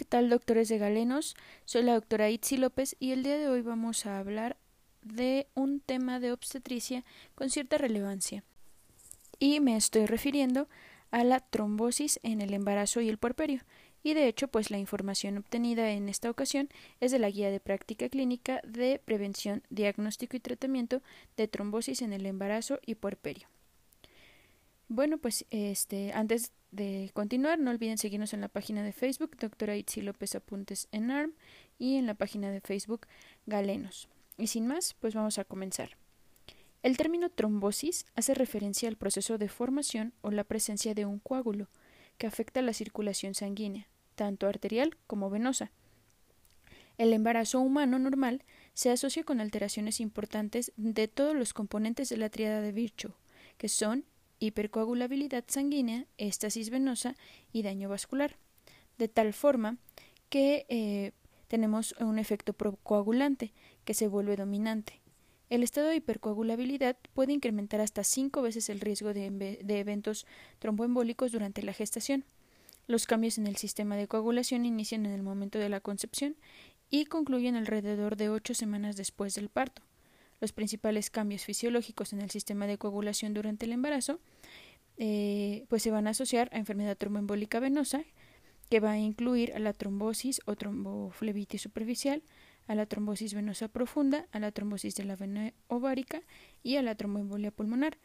¿qué tal doctores de Galenos? Soy la doctora Itzi López y el día de hoy vamos a hablar de un tema de obstetricia con cierta relevancia. Y me estoy refiriendo a la trombosis en el embarazo y el puerperio. Y de hecho, pues la información obtenida en esta ocasión es de la Guía de Práctica Clínica de Prevención, Diagnóstico y Tratamiento de Trombosis en el Embarazo y Puerperio. Bueno, pues este, antes de continuar, no olviden seguirnos en la página de Facebook, doctora Itzi López Apuntes en ARM, y en la página de Facebook Galenos. Y sin más, pues vamos a comenzar. El término trombosis hace referencia al proceso de formación o la presencia de un coágulo que afecta la circulación sanguínea, tanto arterial como venosa. El embarazo humano normal se asocia con alteraciones importantes de todos los componentes de la triada de Virchow, que son hipercoagulabilidad sanguínea, estasis venosa y daño vascular, de tal forma que eh, tenemos un efecto coagulante que se vuelve dominante. El estado de hipercoagulabilidad puede incrementar hasta cinco veces el riesgo de eventos tromboembólicos durante la gestación. Los cambios en el sistema de coagulación inician en el momento de la concepción y concluyen alrededor de ocho semanas después del parto los principales cambios fisiológicos en el sistema de coagulación durante el embarazo, eh, pues se van a asociar a enfermedad tromboembólica venosa, que va a incluir a la trombosis o tromboflebitis superficial, a la trombosis venosa profunda, a la trombosis de la vena ovárica y a la tromboembolia pulmonar,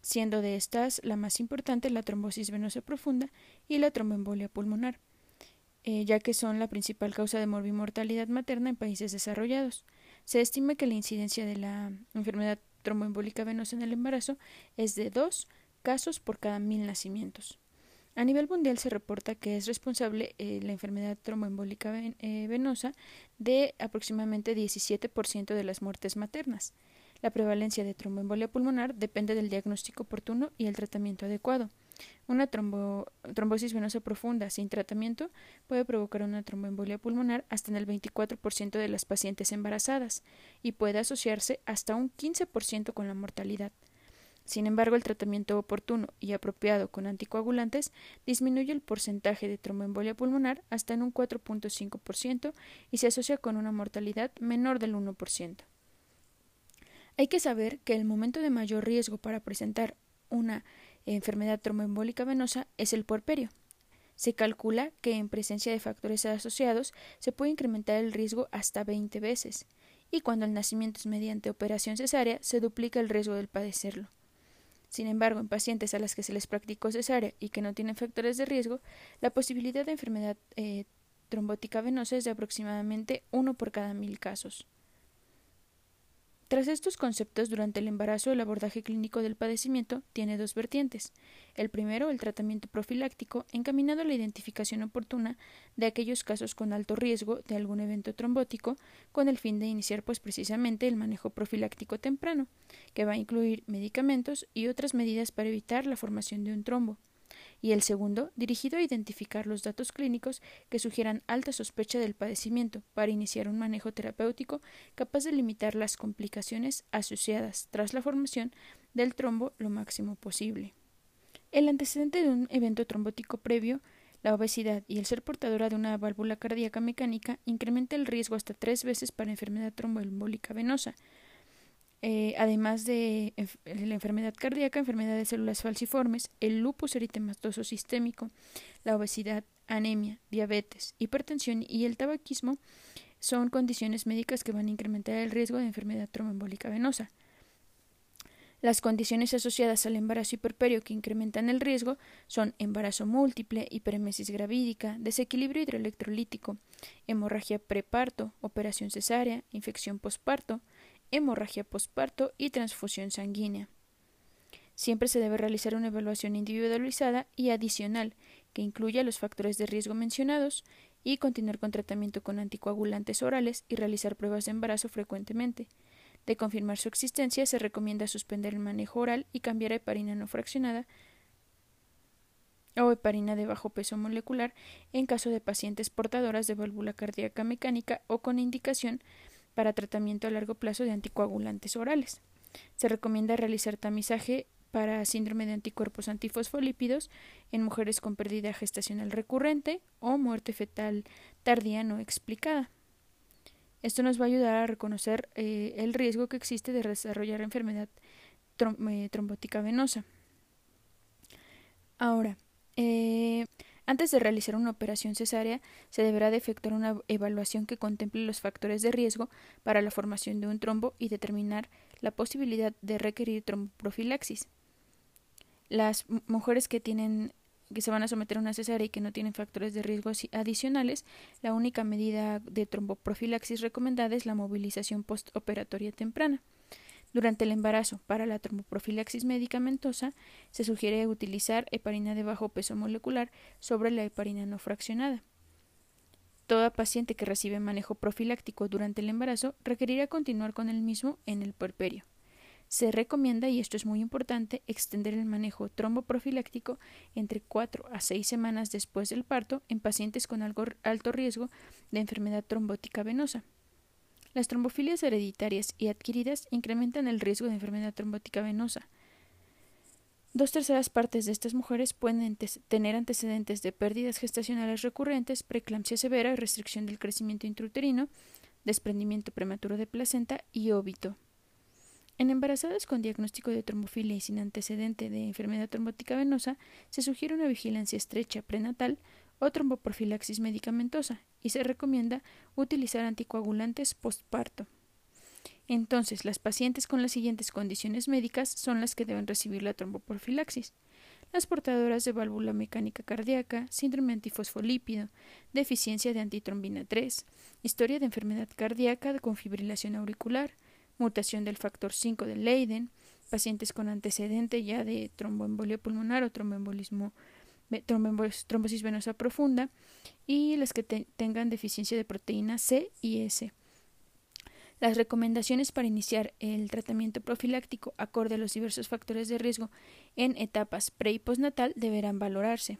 siendo de estas la más importante la trombosis venosa profunda y la tromboembolia pulmonar, eh, ya que son la principal causa de morbimortalidad materna en países desarrollados. Se estima que la incidencia de la enfermedad tromboembólica venosa en el embarazo es de dos casos por cada mil nacimientos. A nivel mundial se reporta que es responsable eh, la enfermedad tromboembólica eh, venosa de aproximadamente 17% de las muertes maternas. La prevalencia de tromboembolia pulmonar depende del diagnóstico oportuno y el tratamiento adecuado. Una trombosis venosa profunda sin tratamiento puede provocar una tromboembolia pulmonar hasta en el 24% de las pacientes embarazadas y puede asociarse hasta un 15% con la mortalidad. Sin embargo, el tratamiento oportuno y apropiado con anticoagulantes disminuye el porcentaje de tromboembolia pulmonar hasta en un 4.5% y se asocia con una mortalidad menor del 1%. Hay que saber que el momento de mayor riesgo para presentar una enfermedad tromboembólica venosa es el puerperio. Se calcula que en presencia de factores asociados se puede incrementar el riesgo hasta 20 veces, y cuando el nacimiento es mediante operación cesárea se duplica el riesgo del padecerlo. Sin embargo, en pacientes a las que se les practicó cesárea y que no tienen factores de riesgo, la posibilidad de enfermedad eh, trombótica venosa es de aproximadamente uno por cada mil casos. Tras estos conceptos, durante el embarazo el abordaje clínico del padecimiento tiene dos vertientes. El primero, el tratamiento profiláctico, encaminado a la identificación oportuna de aquellos casos con alto riesgo de algún evento trombótico, con el fin de iniciar pues precisamente el manejo profiláctico temprano, que va a incluir medicamentos y otras medidas para evitar la formación de un trombo y el segundo, dirigido a identificar los datos clínicos que sugieran alta sospecha del padecimiento para iniciar un manejo terapéutico capaz de limitar las complicaciones asociadas tras la formación del trombo lo máximo posible. El antecedente de un evento trombótico previo la obesidad y el ser portadora de una válvula cardíaca mecánica incrementa el riesgo hasta tres veces para enfermedad tromboembólica venosa, eh, además de la enfermedad cardíaca, enfermedad de células falciformes, el lupus eritematoso sistémico, la obesidad, anemia, diabetes, hipertensión y el tabaquismo son condiciones médicas que van a incrementar el riesgo de enfermedad tromboembólica venosa. Las condiciones asociadas al embarazo hiperperio que incrementan el riesgo son embarazo múltiple, hiperemesis gravídica, desequilibrio hidroelectrolítico, hemorragia preparto, operación cesárea, infección posparto, hemorragia posparto y transfusión sanguínea. Siempre se debe realizar una evaluación individualizada y adicional que incluya los factores de riesgo mencionados y continuar con tratamiento con anticoagulantes orales y realizar pruebas de embarazo frecuentemente. De confirmar su existencia, se recomienda suspender el manejo oral y cambiar a heparina no fraccionada o heparina de bajo peso molecular en caso de pacientes portadoras de válvula cardíaca mecánica o con indicación para tratamiento a largo plazo de anticoagulantes orales. Se recomienda realizar tamizaje para síndrome de anticuerpos antifosfolípidos en mujeres con pérdida gestacional recurrente o muerte fetal tardía no explicada. Esto nos va a ayudar a reconocer eh, el riesgo que existe de desarrollar enfermedad eh, trombótica venosa. Ahora, eh, antes de realizar una operación cesárea, se deberá de efectuar una evaluación que contemple los factores de riesgo para la formación de un trombo y determinar la posibilidad de requerir tromboprofilaxis. Las mujeres que tienen que se van a someter a una cesárea y que no tienen factores de riesgo adicionales, la única medida de tromboprofilaxis recomendada es la movilización postoperatoria temprana. Durante el embarazo, para la tromboprofilaxis medicamentosa, se sugiere utilizar heparina de bajo peso molecular sobre la heparina no fraccionada. Toda paciente que recibe manejo profiláctico durante el embarazo requerirá continuar con el mismo en el puerperio. Se recomienda, y esto es muy importante, extender el manejo tromboprofiláctico entre 4 a 6 semanas después del parto en pacientes con alto riesgo de enfermedad trombótica venosa. Las trombofilias hereditarias y adquiridas incrementan el riesgo de enfermedad trombótica venosa. Dos terceras partes de estas mujeres pueden tener antecedentes de pérdidas gestacionales recurrentes, preeclampsia severa, restricción del crecimiento intrauterino, desprendimiento prematuro de placenta y óbito. En embarazadas con diagnóstico de trombofilia y sin antecedente de enfermedad trombótica venosa, se sugiere una vigilancia estrecha prenatal o tromboprofilaxis medicamentosa y se recomienda utilizar anticoagulantes postparto. Entonces, las pacientes con las siguientes condiciones médicas son las que deben recibir la tromboprofilaxis. Las portadoras de válvula mecánica cardíaca, síndrome antifosfolípido, deficiencia de antitrombina 3, historia de enfermedad cardíaca con fibrilación auricular, mutación del factor 5 de Leiden, pacientes con antecedente ya de tromboembolia pulmonar o tromboembolismo trombosis venosa profunda y las que tengan deficiencia de proteína C y S. Las recomendaciones para iniciar el tratamiento profiláctico acorde a los diversos factores de riesgo en etapas pre y postnatal deberán valorarse.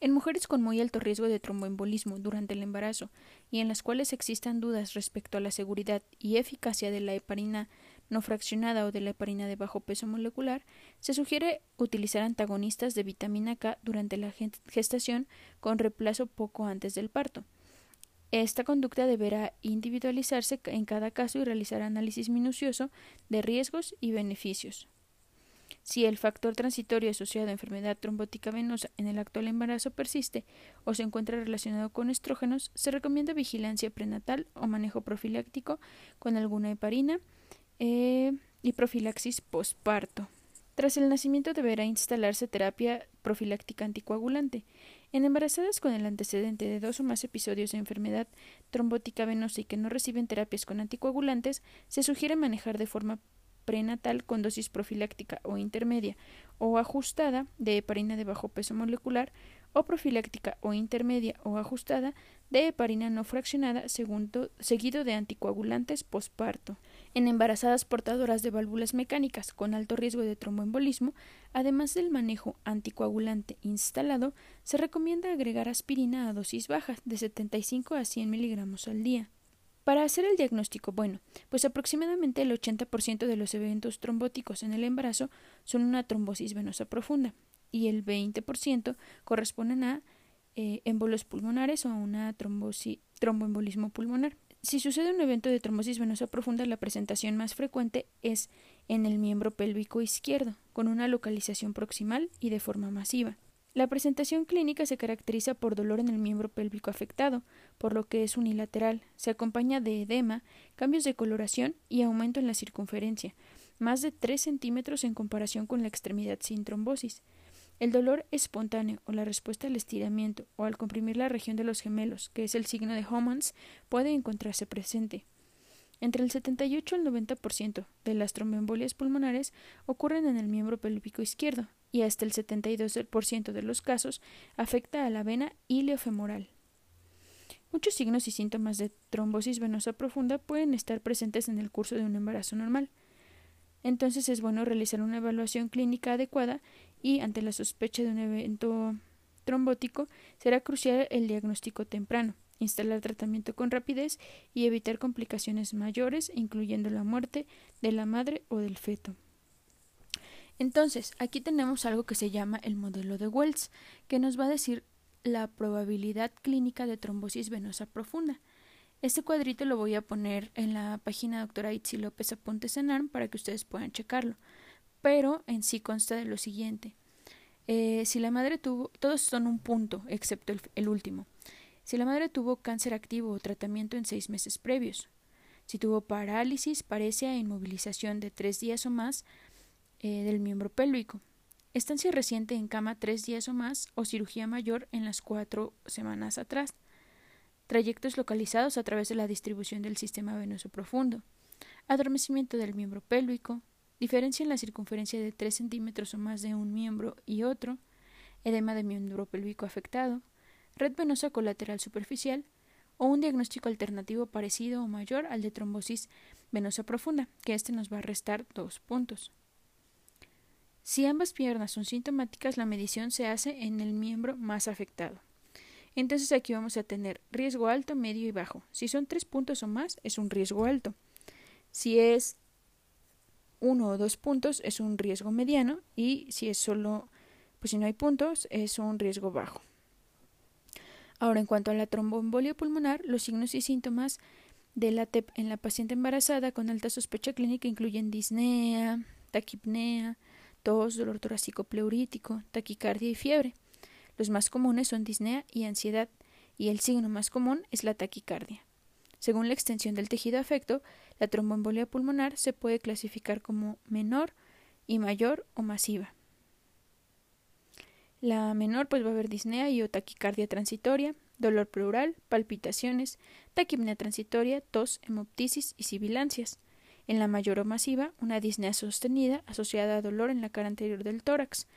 En mujeres con muy alto riesgo de tromboembolismo durante el embarazo y en las cuales existan dudas respecto a la seguridad y eficacia de la heparina no fraccionada o de la heparina de bajo peso molecular, se sugiere utilizar antagonistas de vitamina K durante la gestación con reemplazo poco antes del parto. Esta conducta deberá individualizarse en cada caso y realizar análisis minucioso de riesgos y beneficios. Si el factor transitorio asociado a enfermedad trombótica venosa en el actual embarazo persiste o se encuentra relacionado con estrógenos, se recomienda vigilancia prenatal o manejo profiláctico con alguna heparina eh, y profilaxis posparto. Tras el nacimiento deberá instalarse terapia profiláctica anticoagulante. En embarazadas con el antecedente de dos o más episodios de enfermedad trombótica venosa y que no reciben terapias con anticoagulantes, se sugiere manejar de forma prenatal con dosis profiláctica o intermedia o ajustada de heparina de bajo peso molecular o profiláctica o intermedia o ajustada de heparina no fraccionada seguido de anticoagulantes posparto. En embarazadas portadoras de válvulas mecánicas con alto riesgo de tromboembolismo, además del manejo anticoagulante instalado, se recomienda agregar aspirina a dosis bajas de 75 a 100 miligramos al día. Para hacer el diagnóstico, bueno, pues aproximadamente el 80% de los eventos trombóticos en el embarazo son una trombosis venosa profunda y el 20% corresponden a eh, émbolos pulmonares o a una tromboembolismo pulmonar. Si sucede un evento de trombosis venosa profunda, la presentación más frecuente es en el miembro pélvico izquierdo, con una localización proximal y de forma masiva. La presentación clínica se caracteriza por dolor en el miembro pélvico afectado, por lo que es unilateral. Se acompaña de edema, cambios de coloración y aumento en la circunferencia, más de 3 centímetros en comparación con la extremidad sin trombosis. El dolor espontáneo o la respuesta al estiramiento o al comprimir la región de los gemelos, que es el signo de Homans, puede encontrarse presente. Entre el 78 y el 90% de las tromboembolias pulmonares ocurren en el miembro pélvico izquierdo, y hasta el 72% de los casos afecta a la vena ileofemoral. Muchos signos y síntomas de trombosis venosa profunda pueden estar presentes en el curso de un embarazo normal. Entonces es bueno realizar una evaluación clínica adecuada y ante la sospecha de un evento trombótico será crucial el diagnóstico temprano, instalar tratamiento con rapidez y evitar complicaciones mayores, incluyendo la muerte de la madre o del feto. Entonces, aquí tenemos algo que se llama el modelo de Wells, que nos va a decir la probabilidad clínica de trombosis venosa profunda. Este cuadrito lo voy a poner en la página doctora Itzi López Apuntes en ARM para que ustedes puedan checarlo. Pero en sí consta de lo siguiente. Eh, si la madre tuvo, todos son un punto, excepto el, último. Si la madre tuvo cáncer activo o tratamiento en seis meses previos, si tuvo parálisis, parecia e inmovilización de tres días o más eh, del miembro pélvico, estancia reciente en cama tres días o más o cirugía mayor en las cuatro semanas atrás, trayectos localizados a través de la distribución del sistema venoso profundo, adormecimiento del miembro pélvico, diferencia en la circunferencia de 3 centímetros o más de un miembro y otro, edema de miembro pélvico afectado, red venosa colateral superficial o un diagnóstico alternativo parecido o mayor al de trombosis venosa profunda, que este nos va a restar dos puntos. Si ambas piernas son sintomáticas, la medición se hace en el miembro más afectado. Entonces aquí vamos a tener riesgo alto, medio y bajo. Si son tres puntos o más, es un riesgo alto. Si es uno o dos puntos es un riesgo mediano y si es solo, pues si no hay puntos, es un riesgo bajo. Ahora, en cuanto a la tromboembolia pulmonar, los signos y síntomas de la TEP en la paciente embarazada con alta sospecha clínica incluyen disnea, taquipnea, tos, dolor torácico pleurítico, taquicardia y fiebre. Los más comunes son disnea y ansiedad, y el signo más común es la taquicardia. Según la extensión del tejido afecto, la tromboembolia pulmonar se puede clasificar como menor y mayor o masiva. La menor pues va a haber disnea y o taquicardia transitoria, dolor pleural, palpitaciones, taquipnea transitoria, tos, hemoptisis y sibilancias. En la mayor o masiva, una disnea sostenida asociada a dolor en la cara anterior del tórax,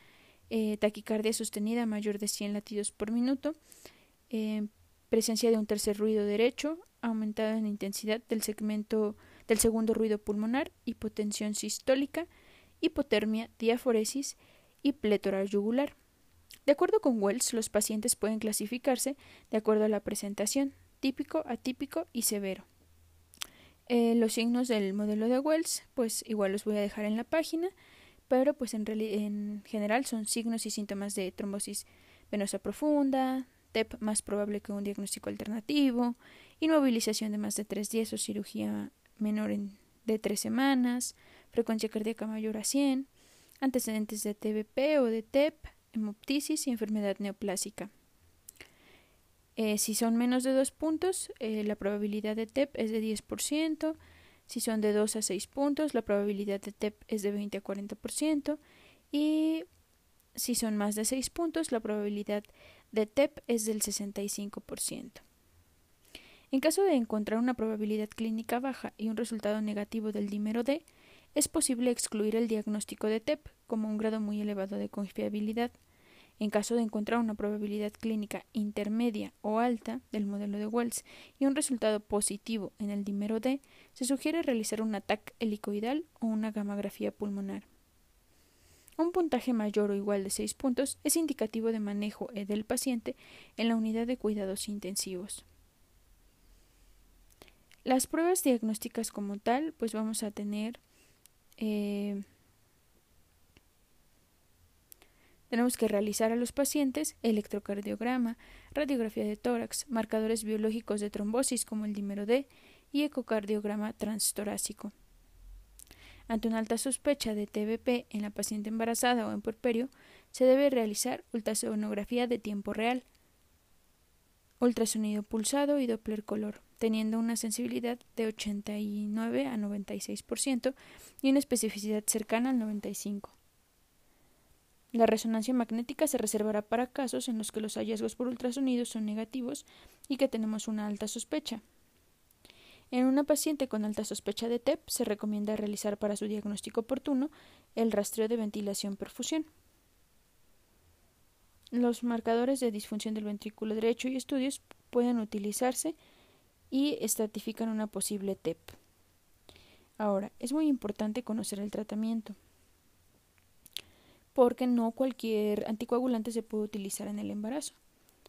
eh, taquicardia sostenida mayor de 100 latidos por minuto, eh, presencia de un tercer ruido derecho, aumentada en intensidad del segmento del segundo ruido pulmonar, hipotensión sistólica, hipotermia, diaforesis y plétora yugular. De acuerdo con Wells, los pacientes pueden clasificarse de acuerdo a la presentación, típico, atípico y severo. Eh, los signos del modelo de Wells, pues igual los voy a dejar en la página, pero pues en, en general son signos y síntomas de trombosis venosa profunda, TEP más probable que un diagnóstico alternativo, inmovilización de más de tres días o cirugía menor en, de tres semanas, frecuencia cardíaca mayor a 100, antecedentes de TBP o de TEP, hemoptisis y enfermedad neoplásica. Eh, si son menos de dos puntos, eh, la probabilidad de TEP es de 10%. Si son de 2 a 6 puntos, la probabilidad de TEP es de 20 a 40%. Y si son más de 6 puntos, la probabilidad de TEP es del 65%. En caso de encontrar una probabilidad clínica baja y un resultado negativo del dímero D, es posible excluir el diagnóstico de TEP como un grado muy elevado de confiabilidad. En caso de encontrar una probabilidad clínica intermedia o alta del modelo de Wells y un resultado positivo en el dímero D, se sugiere realizar un ataque helicoidal o una gamografía pulmonar. Un puntaje mayor o igual de 6 puntos es indicativo de manejo del paciente en la unidad de cuidados intensivos. Las pruebas diagnósticas como tal, pues vamos a tener eh, tenemos que realizar a los pacientes electrocardiograma, radiografía de tórax, marcadores biológicos de trombosis como el dímero D y ecocardiograma transtorácico. Ante una alta sospecha de TBP en la paciente embarazada o en puerperio, se debe realizar ultrasonografía de tiempo real, ultrasonido pulsado y Doppler color, teniendo una sensibilidad de 89 a 96% y una especificidad cercana al 95%. La resonancia magnética se reservará para casos en los que los hallazgos por ultrasonido son negativos y que tenemos una alta sospecha. En una paciente con alta sospecha de TEP se recomienda realizar para su diagnóstico oportuno el rastreo de ventilación-perfusión. Los marcadores de disfunción del ventrículo derecho y estudios pueden utilizarse y estratifican una posible TEP. Ahora, es muy importante conocer el tratamiento, porque no cualquier anticoagulante se puede utilizar en el embarazo.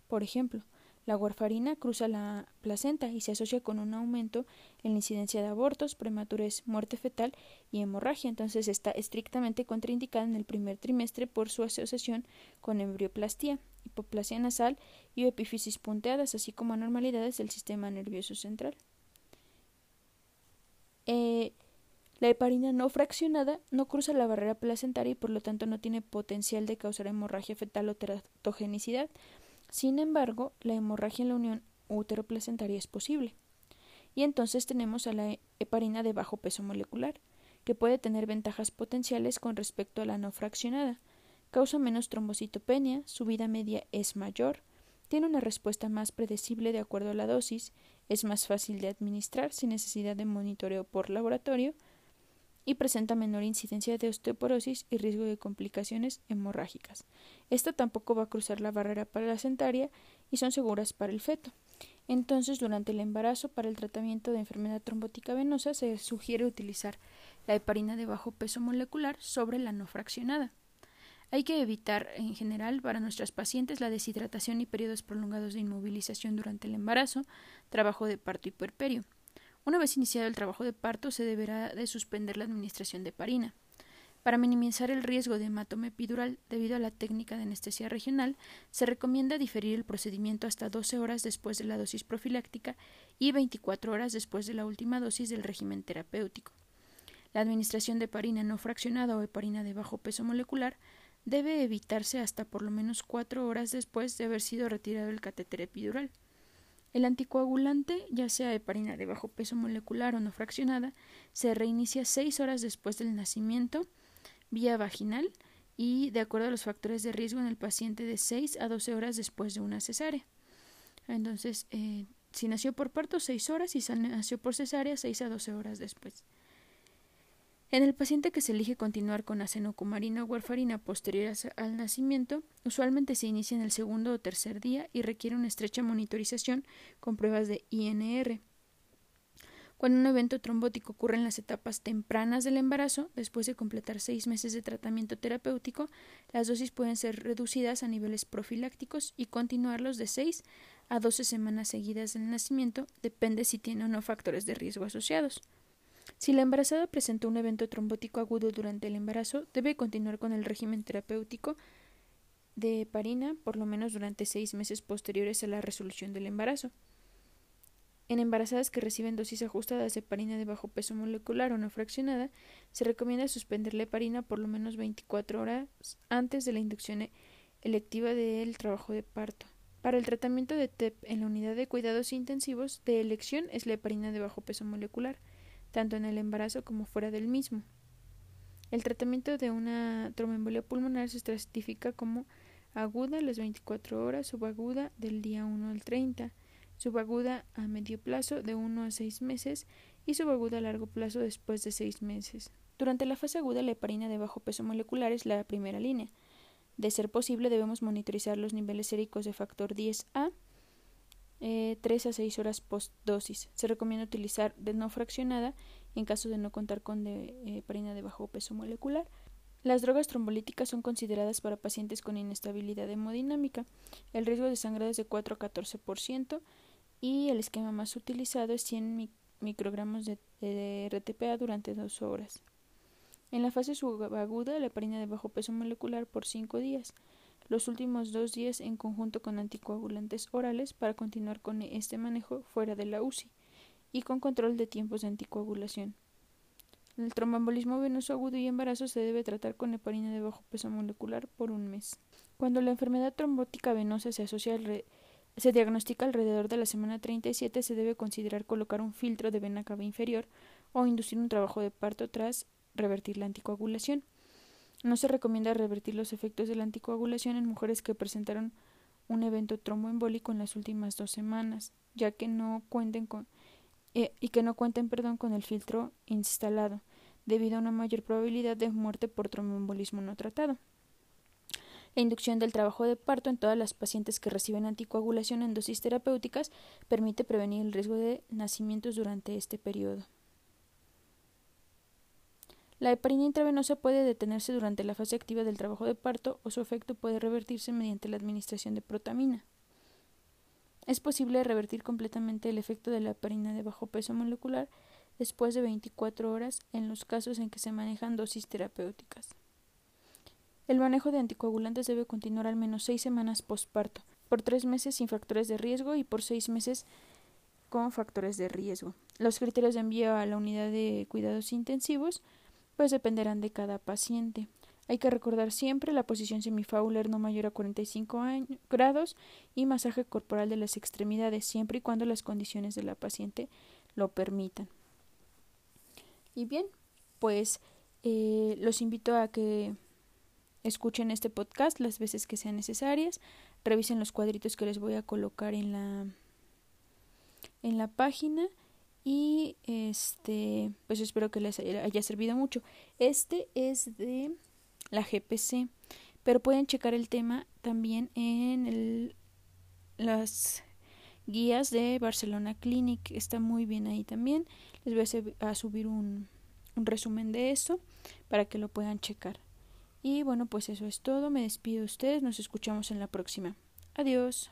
Por ejemplo, La warfarina cruza la placenta y se asocia con un aumento en la incidencia de abortos, prematurez, muerte fetal y hemorragia. Entonces está estrictamente contraindicada en el primer trimestre por su asociación con embrioplastía, hipoplasia nasal y epífisis punteadas, así como anormalidades del sistema nervioso central. Eh, la heparina no fraccionada no cruza la barrera placentaria y por lo tanto no tiene potencial de causar hemorragia fetal o teratogenicidad. Sin embargo, la hemorragia en la unión útero-placentaria es posible. Y entonces tenemos a la heparina de bajo peso molecular, que puede tener ventajas potenciales con respecto a la no fraccionada. Causa menos trombocitopenia, su vida media es mayor, tiene una respuesta más predecible de acuerdo a la dosis, es más fácil de administrar sin necesidad de monitoreo por laboratorio y presenta menor incidencia de osteoporosis y riesgo de complicaciones hemorrágicas. Esta tampoco va a cruzar la barrera placentaria y son seguras para el feto. Entonces, durante el embarazo, para el tratamiento de enfermedad trombótica venosa, se sugiere utilizar la heparina de bajo peso molecular sobre la no fraccionada. Hay que evitar, en general, para nuestras pacientes la deshidratación y periodos prolongados de inmovilización durante el embarazo, trabajo de parto y puerperio. Una vez iniciado el trabajo de parto, se deberá de suspender la administración de parina. Para minimizar el riesgo de hematoma epidural debido a la técnica de anestesia regional, se recomienda diferir el procedimiento hasta 12 horas después de la dosis profiláctica y 24 horas después de la última dosis del régimen terapéutico. La administración de parina no fraccionada o heparina de bajo peso molecular debe evitarse hasta por lo menos 4 horas después de haber sido retirado el catéter epidural. El anticoagulante, ya sea heparina de bajo peso molecular o no fraccionada, se reinicia seis horas después del nacimiento vía vaginal y de acuerdo a los factores de riesgo en el paciente de 6 a 12 horas después de una cesárea. Entonces, eh, si nació por parto, 6 horas y si nació por cesárea, 6 a 12 horas después. En el paciente que se elige continuar con acenocumarina o warfarina posterior al nacimiento, usualmente se inicia en el segundo o tercer día y requiere una estrecha monitorización con pruebas de INR. Cuando un evento trombótico ocurre en las etapas tempranas del embarazo, después de completar seis meses de tratamiento terapéutico, las dosis pueden ser reducidas a niveles profilácticos y continuarlos de 6 a 12 semanas seguidas del nacimiento, depende si tiene o no factores de riesgo asociados. Si la embarazada presentó un evento trombótico agudo durante el embarazo, debe continuar con el régimen terapéutico de heparina por lo menos durante seis meses posteriores a la resolución del embarazo. En embarazadas que reciben dosis ajustadas de heparina de bajo peso molecular o no fraccionada, se recomienda suspender la heparina por lo menos 24 horas antes de la inducción electiva del trabajo de parto. Para el tratamiento de TEP en la unidad de cuidados intensivos, de elección es la heparina de bajo peso molecular tanto en el embarazo como fuera del mismo. El tratamiento de una tromboembolia pulmonar se estratifica como aguda a las 24 horas, subaguda del día 1 al 30, subaguda a medio plazo de 1 a 6 meses y subaguda a largo plazo después de 6 meses. Durante la fase aguda, la heparina de bajo peso molecular es la primera línea. De ser posible, debemos monitorizar los niveles séricos de factor 10A eh, 3 a 6 horas post-dosis. Se recomienda utilizar de no fraccionada en caso de no contar con de, eh, heparina de bajo peso molecular. Las drogas trombolíticas son consideradas para pacientes con inestabilidad hemodinámica. El riesgo de sangrado es de 4 a 14% y el esquema más utilizado es 100 microgramos de, de RTPA durante 2 horas. En la fase subaguda, la heparina de bajo peso molecular por 5 días los últimos dos días en conjunto con anticoagulantes orales para continuar con este manejo fuera de la UCI y con control de tiempos de anticoagulación. El tromboembolismo venoso agudo y embarazo se debe tratar con heparina de bajo peso molecular por un mes. Cuando la enfermedad trombótica venosa se asocia se diagnostica alrededor de la semana 37, se debe considerar colocar un filtro de vena cava inferior o inducir un trabajo de parto tras revertir la anticoagulación. No se recomienda revertir los efectos de la anticoagulación en mujeres que presentaron un evento tromboembólico en las últimas dos semanas, ya que no cuenten con eh, y que no cuenten perdón con el filtro instalado, debido a una mayor probabilidad de muerte por tromboembolismo no tratado. La inducción del trabajo de parto en todas las pacientes que reciben anticoagulación en dosis terapéuticas permite prevenir el riesgo de nacimientos durante este periodo. La heparina intravenosa puede detenerse durante la fase activa del trabajo de parto o su efecto puede revertirse mediante la administración de protamina. Es posible revertir completamente el efecto de la heparina de bajo peso molecular después de 24 horas en los casos en que se manejan dosis terapéuticas. El manejo de anticoagulantes debe continuar al menos seis semanas postparto, por tres meses sin factores de riesgo y por seis meses con factores de riesgo. Los criterios de envío a la unidad de cuidados intensivos pues dependerán de cada paciente. Hay que recordar siempre la posición semifauler no mayor a 45 grados y masaje corporal de las extremidades siempre y cuando las condiciones de la paciente lo permitan. Y bien, pues eh, los invito a que escuchen este podcast las veces que sean necesarias, revisen los cuadritos que les voy a colocar en la en la página y este pues espero que les haya servido mucho. Este es de la GPC, pero pueden checar el tema también en las guías de Barcelona Clinic, está muy bien ahí también. Les voy a, subir un, un resumen de eso para que lo puedan checar. Y bueno, pues eso es todo. Me despido de ustedes. Nos escuchamos en la próxima. Adiós.